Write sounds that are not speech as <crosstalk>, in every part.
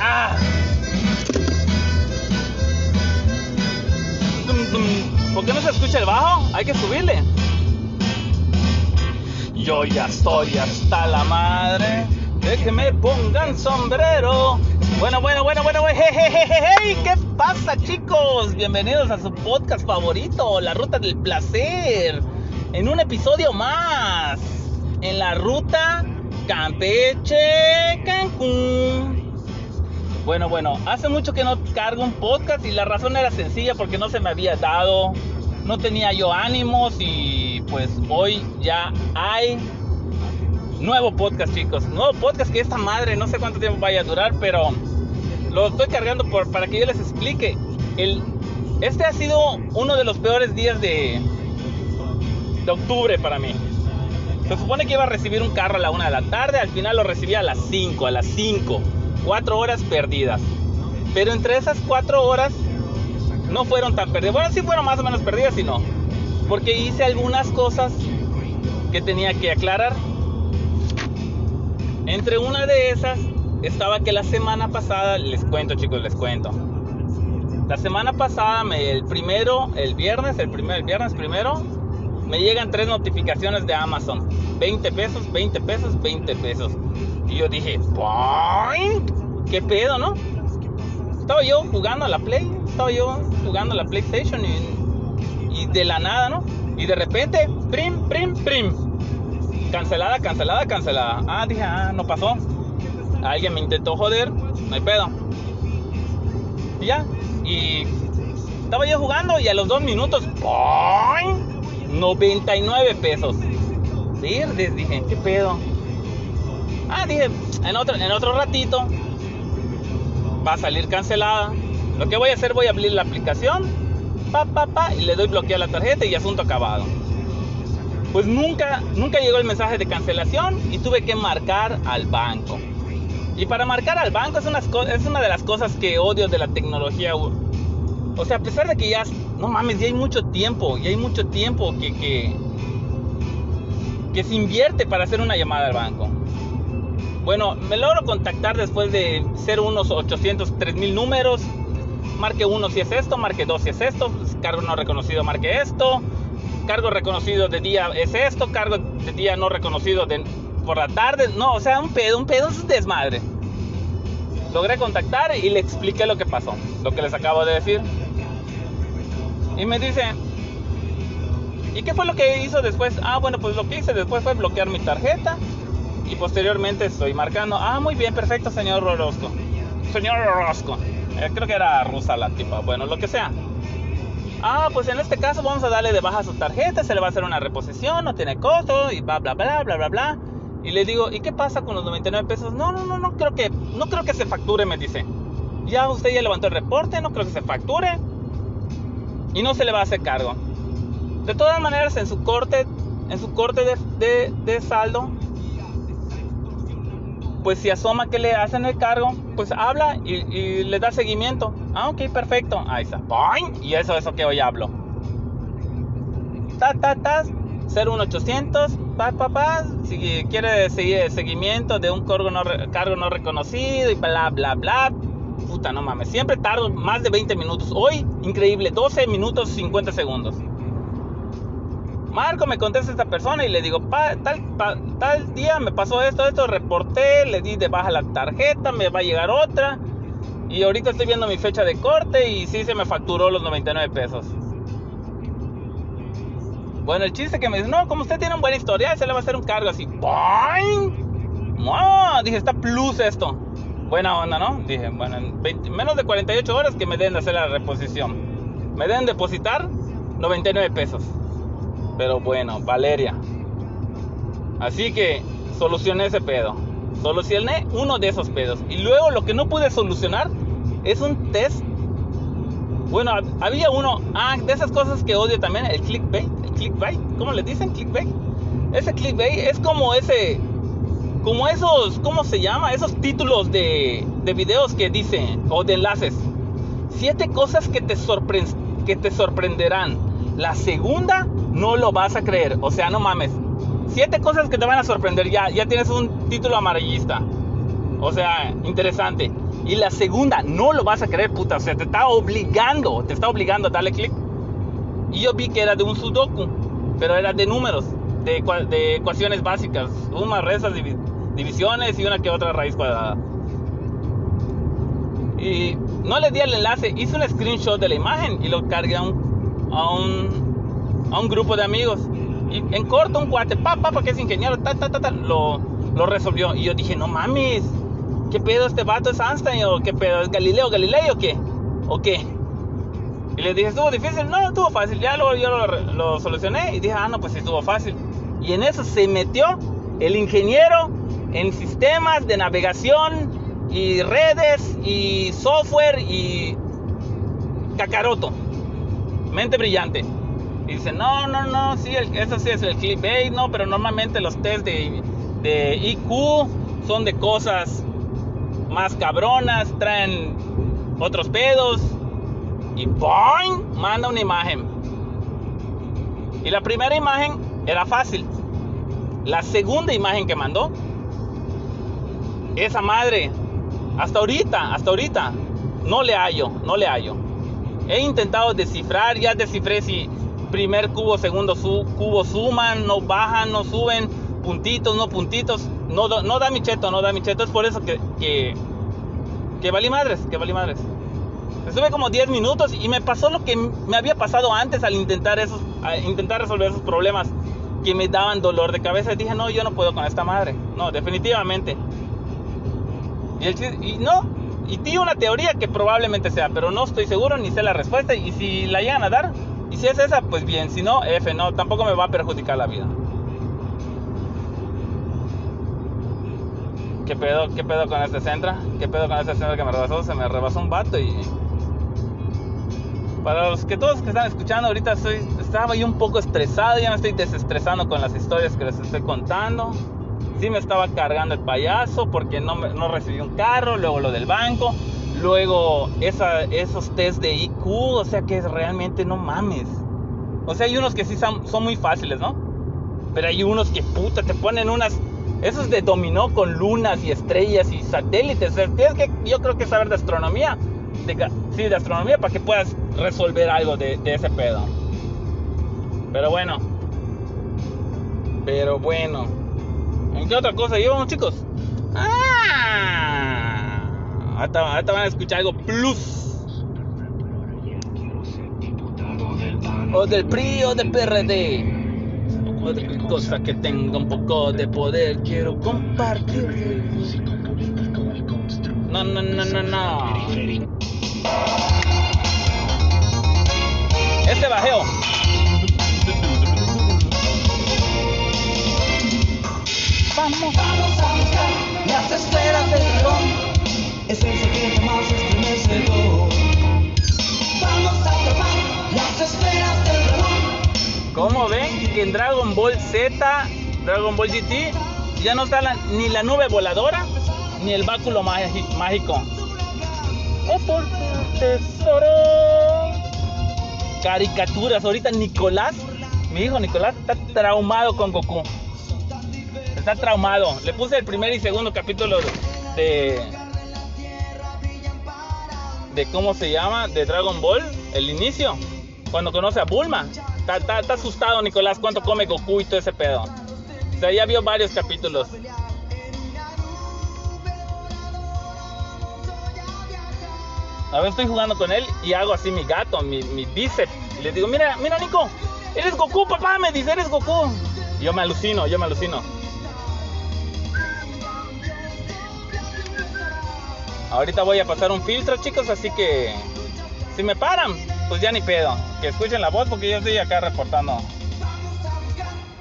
Ah. ¿Por qué no se escucha el bajo? Hay que subirle. Yo ya estoy hasta la madre de que me pongan sombrero. Bueno, bueno, bueno, bueno, bueno, jejejeje, ¿qué pasa chicos? Bienvenidos a su podcast favorito, La Ruta del Placer. En un episodio más, en la ruta Campeche Cancún. Bueno, bueno, hace mucho que no cargo un podcast y la razón era sencilla porque no se me había dado, no tenía yo ánimos y pues hoy ya hay nuevo podcast chicos, nuevo podcast que esta madre no sé cuánto tiempo vaya a durar, pero lo estoy cargando por, para que yo les explique. El, este ha sido uno de los peores días de, de octubre para mí. Se supone que iba a recibir un carro a la una de la tarde, al final lo recibí a las 5, a las 5. Cuatro horas perdidas. Pero entre esas cuatro horas no fueron tan perdidas. Bueno, sí fueron más o menos perdidas y no. Porque hice algunas cosas que tenía que aclarar. Entre una de esas estaba que la semana pasada, les cuento chicos, les cuento. La semana pasada, el primero, el viernes, el primer el viernes primero, me llegan tres notificaciones de Amazon. 20 pesos, 20 pesos, 20 pesos. Y yo dije, "Point, ¿qué pedo, no? Estaba yo jugando a la Play, estaba yo jugando a la PlayStation y, y de la nada, ¿no? Y de repente, prim, prim, prim. Cancelada, cancelada, cancelada. Ah, dije, ah, no pasó. Alguien me intentó joder, no hay pedo. Y ya, y estaba yo jugando y a los dos minutos, ¡poing! 99 pesos. Verdes, dije, ¿qué pedo? Ah, dije, en otro, en otro ratito va a salir cancelada. Lo que voy a hacer, voy a abrir la aplicación, pa, pa, pa, y le doy bloquear la tarjeta y asunto acabado. Pues nunca, nunca llegó el mensaje de cancelación y tuve que marcar al banco. Y para marcar al banco es una, es una de las cosas que odio de la tecnología. O sea, a pesar de que ya, no mames, ya hay mucho tiempo, ya hay mucho tiempo que, que, que se invierte para hacer una llamada al banco. Bueno, me logro contactar después de ser unos 800, 3000 números. Marque 1 si es esto, marque 2 si es esto, cargo no reconocido, marque esto, cargo reconocido de día es esto, cargo de día no reconocido de, por la tarde. No, o sea, un pedo, un pedo es desmadre. Logré contactar y le expliqué lo que pasó, lo que les acabo de decir. Y me dice, ¿y qué fue lo que hizo después? Ah, bueno, pues lo que hice después fue bloquear mi tarjeta y posteriormente estoy marcando. Ah, muy bien, perfecto, señor Orozco. Señor Orozco. Eh, creo que era rusa la tipa. Bueno, lo que sea. Ah, pues en este caso vamos a darle de baja su tarjeta, se le va a hacer una reposición, no tiene costo y bla bla bla bla bla bla. Y le digo, ¿y qué pasa con los 99 pesos? No, no, no, no creo que no creo que se facture, me dice. Ya usted ya levantó el reporte, no creo que se facture y no se le va a hacer cargo. De todas maneras, en su corte, en su corte de, de, de saldo, pues si asoma que le hacen el cargo, pues habla y, y le da seguimiento. Ah, ok, perfecto. Ahí está. ¡Boing! Y eso es lo que hoy hablo. Ta, ta, ta. 01800. Pa, pa, pa. Si quiere seguir seguimiento de un cargo no, cargo no reconocido y bla, bla, bla. Puta, no mames. Siempre tardo más de 20 minutos. Hoy, increíble. 12 minutos 50 segundos. Marco me contesta esta persona y le digo, tal, tal día me pasó esto, esto, reporté, le di de baja la tarjeta, me va a llegar otra. Y ahorita estoy viendo mi fecha de corte y sí se me facturó los 99 pesos. Bueno, el chiste que me dice, no, como usted tiene un buen historial, se le va a hacer un cargo así. ¡Boing! ¡Wow! Dije, está plus esto. Buena onda, ¿no? Dije, bueno, en 20, menos de 48 horas que me den de hacer la reposición. Me deben depositar 99 pesos. Pero bueno, Valeria. Así que solucioné ese pedo. Solucioné uno de esos pedos. Y luego lo que no pude solucionar es un test. Bueno, había uno. Ah, de esas cosas que odio también, el clickbait. El clickbait. ¿Cómo le dicen? Clickbait. Ese clickbait es como ese. como esos, ¿cómo se llama? Esos títulos de, de videos que dicen, o de enlaces. Siete cosas que te, que te sorprenderán. La segunda no lo vas a creer. O sea, no mames. Siete cosas que te van a sorprender. Ya, ya tienes un título amarillista. O sea, interesante. Y la segunda, no lo vas a creer, puta. O sea, te está obligando, te está obligando a darle clic. Y yo vi que era de un sudoku, pero era de números, de, ecuaciones básicas. Sumas, restas, divisiones y una que otra raíz cuadrada. Y no le di el enlace, hice un screenshot de la imagen y lo cargué a un, a un, a un grupo de amigos. Y en corto, un cuate, papá, porque es ingeniero, ta, ta, ta, lo, lo resolvió. Y yo dije, no mames, ¿qué pedo este vato es Einstein o qué pedo es Galileo Galilei o qué? ¿O qué? Y le dije, ¿estuvo difícil? No, estuvo fácil. Ya lo, yo lo, lo solucioné y dije, ah, no, pues estuvo fácil. Y en eso se metió el ingeniero en sistemas de navegación y redes y software y cacaroto. Mente brillante. Y dice, no, no, no, sí, eso sí es el clickbait, no, pero normalmente los test de, de IQ son de cosas más cabronas, traen otros pedos. Y ¡boing! Manda una imagen. Y la primera imagen era fácil. La segunda imagen que mandó, esa madre hasta ahorita, hasta ahorita, no le hallo, no le hallo. He intentado descifrar, ya descifré si primer cubo, segundo cubo suman, no bajan, no suben, puntitos, no puntitos. No, no da mi cheto, no da mi cheto. Es por eso que, que, que valí madres, que valí madres. Estuve como 10 minutos y me pasó lo que me había pasado antes al intentar, esos, intentar resolver esos problemas que me daban dolor de cabeza. Y dije, no, yo no puedo con esta madre. No, definitivamente. Y, no, y tiene una teoría que probablemente sea, pero no estoy seguro ni sé la respuesta. Y si la llegan a dar, y si es esa, pues bien. Si no, F, no, tampoco me va a perjudicar la vida. ¿Qué pedo, qué pedo con este centro? ¿Qué pedo con este centro que me rebasó? Se me rebasó un vato y... Para los que todos que están escuchando ahorita estoy, estaba yo un poco estresado, ya me estoy desestresando con las historias que les estoy contando sí me estaba cargando el payaso porque no, no recibí un carro, luego lo del banco, luego esos test de IQ, o sea que realmente no mames. O sea, hay unos que sí son, son muy fáciles, ¿no? Pero hay unos que puta, te ponen unas... Esos de dominó con lunas y estrellas y satélites. tienes que, yo creo que saber de astronomía. De, sí, de astronomía para que puedas resolver algo de ese pedo. Pero bueno. Pero bueno. ¿En qué otra cosa llevamos, chicos? ¡Ah! Ahorita, van a escuchar algo plus. O del PRI o del PRD. Otra cosa que tenga un poco de poder, quiero compartir. No, no, no, no, no. Este bajeo Vamos, a buscar las esferas del dragón. Es el secreto más estremecedor. Vamos a atrapar las esferas del dragón. Como ven en Dragon Ball Z, Dragon Ball GT, ya no está ni la nube voladora ni el báculo mágico. Oh, por tesoro. Caricaturas. Ahorita Nicolás, mi hijo Nicolás, está traumado con Goku está traumado. Le puse el primer y segundo capítulo de. de cómo se llama, de Dragon Ball, el inicio, cuando conoce a Bulma. Está, asustado Nicolás cuánto come Goku y todo ese pedo. O sea, ya vio varios capítulos. A ver, estoy jugando con él y hago así mi gato, mi, mi bíceps. Y le digo, mira, mira Nico, eres Goku, papá, me dice, eres Goku. Yo me alucino, yo me alucino. Ahorita voy a pasar un filtro, chicos, así que si me paran, pues ya ni pedo. Que escuchen la voz porque yo estoy acá reportando.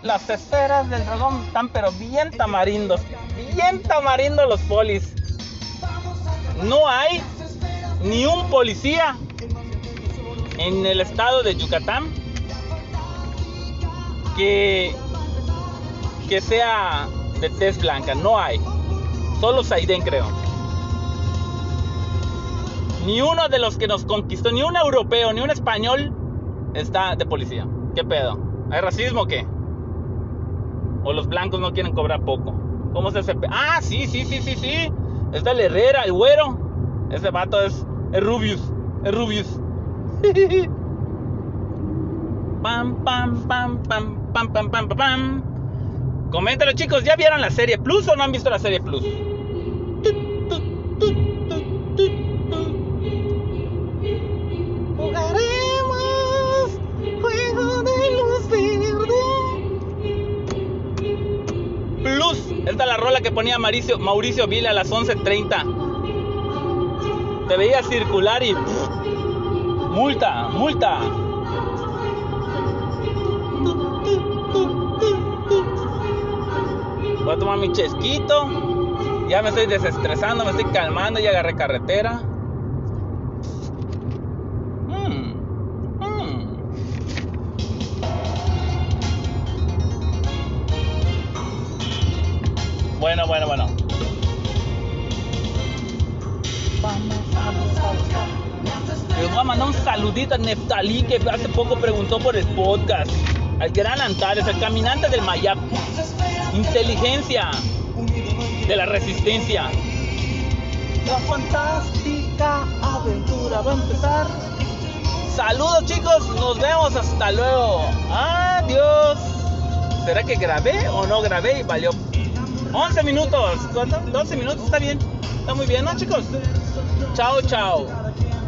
Las esferas del dragón están pero bien tamarindos. Bien tamarindos los polis. No hay ni un policía en el estado de Yucatán que, que sea de tez blanca, no hay. Solo Saiden creo ni uno de los que nos conquistó, ni un europeo, ni un español, está de policía. ¿Qué pedo? ¿Hay racismo o qué? ¿O los blancos no quieren cobrar poco? ¿Cómo es ese Ah, sí, sí, sí, sí, sí. Está el Herrera, el güero. Ese vato es, es Rubius. Es Rubius. <laughs> pam, pam, pam, pam, pam, pam, pam, pam. Coméntalo, chicos. ¿Ya vieron la serie Plus o no han visto la serie Plus? Esta es la rola que ponía Mauricio, Mauricio Vila a las 11.30. Te veía circular y. multa, multa. Voy a tomar mi chesquito. Ya me estoy desestresando, me estoy calmando y agarré carretera. Mandar un saludito a Neftalí que hace poco preguntó por el podcast. Al gran Antares, el caminante del Mayap. Inteligencia de la resistencia. La fantástica aventura va a empezar. Saludos chicos, nos vemos hasta luego. Adiós. ¿Será que grabé o no grabé y valió 11 minutos? ¿Cuánto? 12 minutos, está bien. Está muy bien, ¿no chicos? Chao, chao.